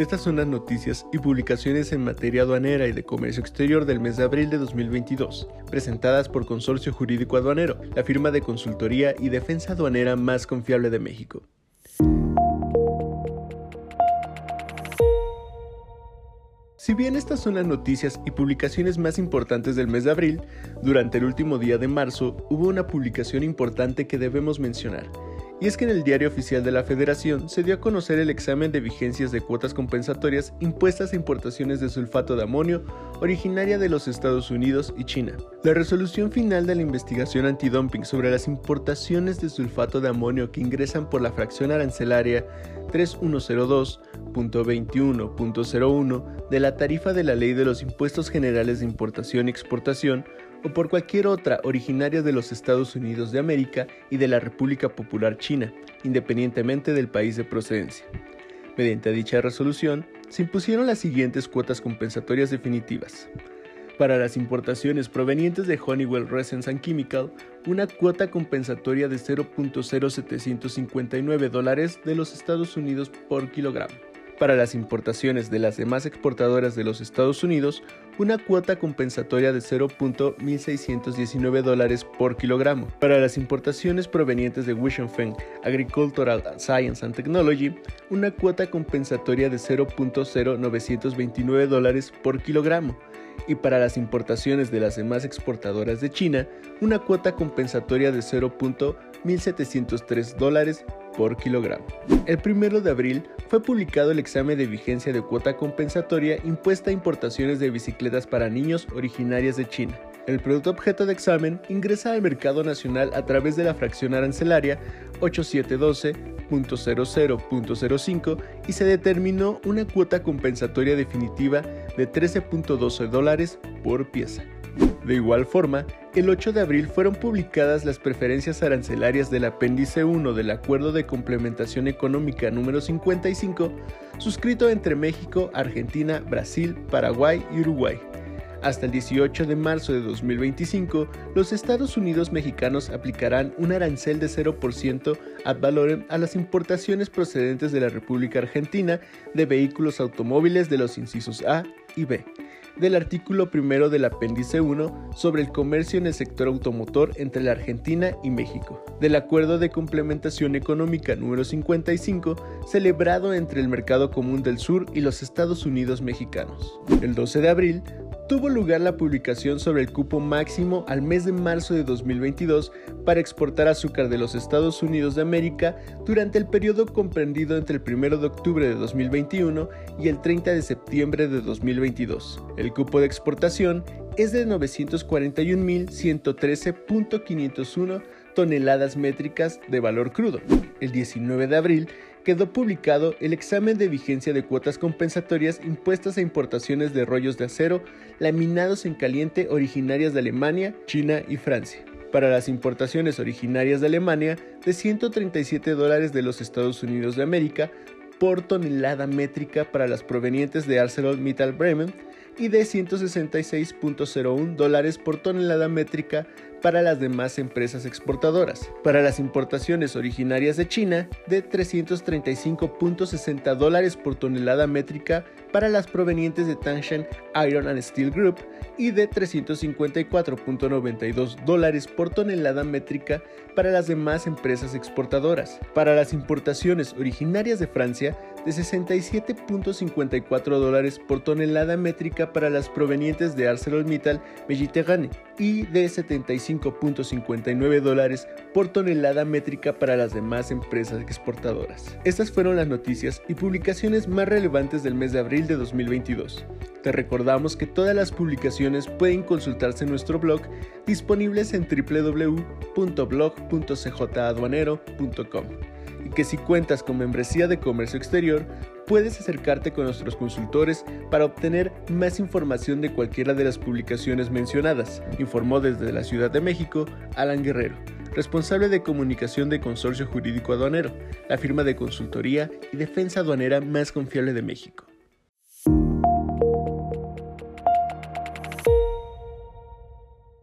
Estas son las noticias y publicaciones en materia aduanera y de comercio exterior del mes de abril de 2022, presentadas por Consorcio Jurídico Aduanero, la firma de consultoría y defensa aduanera más confiable de México. Si bien estas son las noticias y publicaciones más importantes del mes de abril, durante el último día de marzo hubo una publicación importante que debemos mencionar, y es que en el diario oficial de la Federación se dio a conocer el examen de vigencias de cuotas compensatorias impuestas a importaciones de sulfato de amonio originaria de los Estados Unidos y China. La resolución final de la investigación antidumping sobre las importaciones de sulfato de amonio que ingresan por la fracción arancelaria 3102.21.01 de la tarifa de la Ley de los Impuestos Generales de Importación y Exportación o por cualquier otra originaria de los Estados Unidos de América y de la República Popular China, independientemente del país de procedencia. Mediante dicha resolución, se impusieron las siguientes cuotas compensatorias definitivas. Para las importaciones provenientes de Honeywell Resins Chemical, una cuota compensatoria de 0.0759 dólares de los Estados Unidos por kilogramo para las importaciones de las demás exportadoras de los Estados Unidos una cuota compensatoria de 0.1619 dólares por kilogramo. Para las importaciones provenientes de Feng Agricultural Science and Technology, una cuota compensatoria de 0.0929 dólares por kilogramo. Y para las importaciones de las demás exportadoras de China, una cuota compensatoria de 0.1703 dólares por kilogramo. El 1 de abril fue publicado el examen de vigencia de cuota compensatoria impuesta a importaciones de bicicletas para niños originarias de China. El producto objeto de examen ingresa al mercado nacional a través de la fracción arancelaria 8712.00.05 y se determinó una cuota compensatoria definitiva de 13.12 dólares por pieza. De igual forma, el 8 de abril fueron publicadas las preferencias arancelarias del apéndice 1 del Acuerdo de Complementación Económica número 55, suscrito entre México, Argentina, Brasil, Paraguay y Uruguay. Hasta el 18 de marzo de 2025, los Estados Unidos mexicanos aplicarán un arancel de 0% ad valorem a las importaciones procedentes de la República Argentina de vehículos automóviles de los incisos A y B del artículo primero del apéndice 1 sobre el comercio en el sector automotor entre la Argentina y México, del Acuerdo de Complementación Económica número 55 celebrado entre el Mercado Común del Sur y los Estados Unidos mexicanos. El 12 de abril, tuvo lugar la publicación sobre el cupo máximo al mes de marzo de 2022 para exportar azúcar de los Estados Unidos de América durante el periodo comprendido entre el 1 de octubre de 2021 y el 30 de septiembre de 2022. El cupo de exportación es de 941.113.501 toneladas métricas de valor crudo. El 19 de abril quedó publicado el examen de vigencia de cuotas compensatorias impuestas a importaciones de rollos de acero laminados en caliente originarias de Alemania, China y Francia. Para las importaciones originarias de Alemania, de 137 dólares de los Estados Unidos de América por tonelada métrica para las provenientes de ArcelorMittal Bremen y de 166.01 dólares por tonelada métrica para las demás empresas exportadoras. Para las importaciones originarias de China, de 335.60 dólares por tonelada métrica para las provenientes de Tangshan Iron and Steel Group y de 354.92 dólares por tonelada métrica para las demás empresas exportadoras. Para las importaciones originarias de Francia, de 67.54 dólares por tonelada métrica para las provenientes de ArcelorMittal Mediterráneo y de 75.59 dólares por tonelada métrica para las demás empresas exportadoras. Estas fueron las noticias y publicaciones más relevantes del mes de abril de 2022. Te recordamos que todas las publicaciones pueden consultarse en nuestro blog disponibles en www.blog.cjaduanero.com y que si cuentas con membresía de comercio exterior, puedes acercarte con nuestros consultores para obtener más información de cualquiera de las publicaciones mencionadas, informó desde la Ciudad de México Alan Guerrero, responsable de comunicación de Consorcio Jurídico Aduanero, la firma de consultoría y defensa aduanera más confiable de México.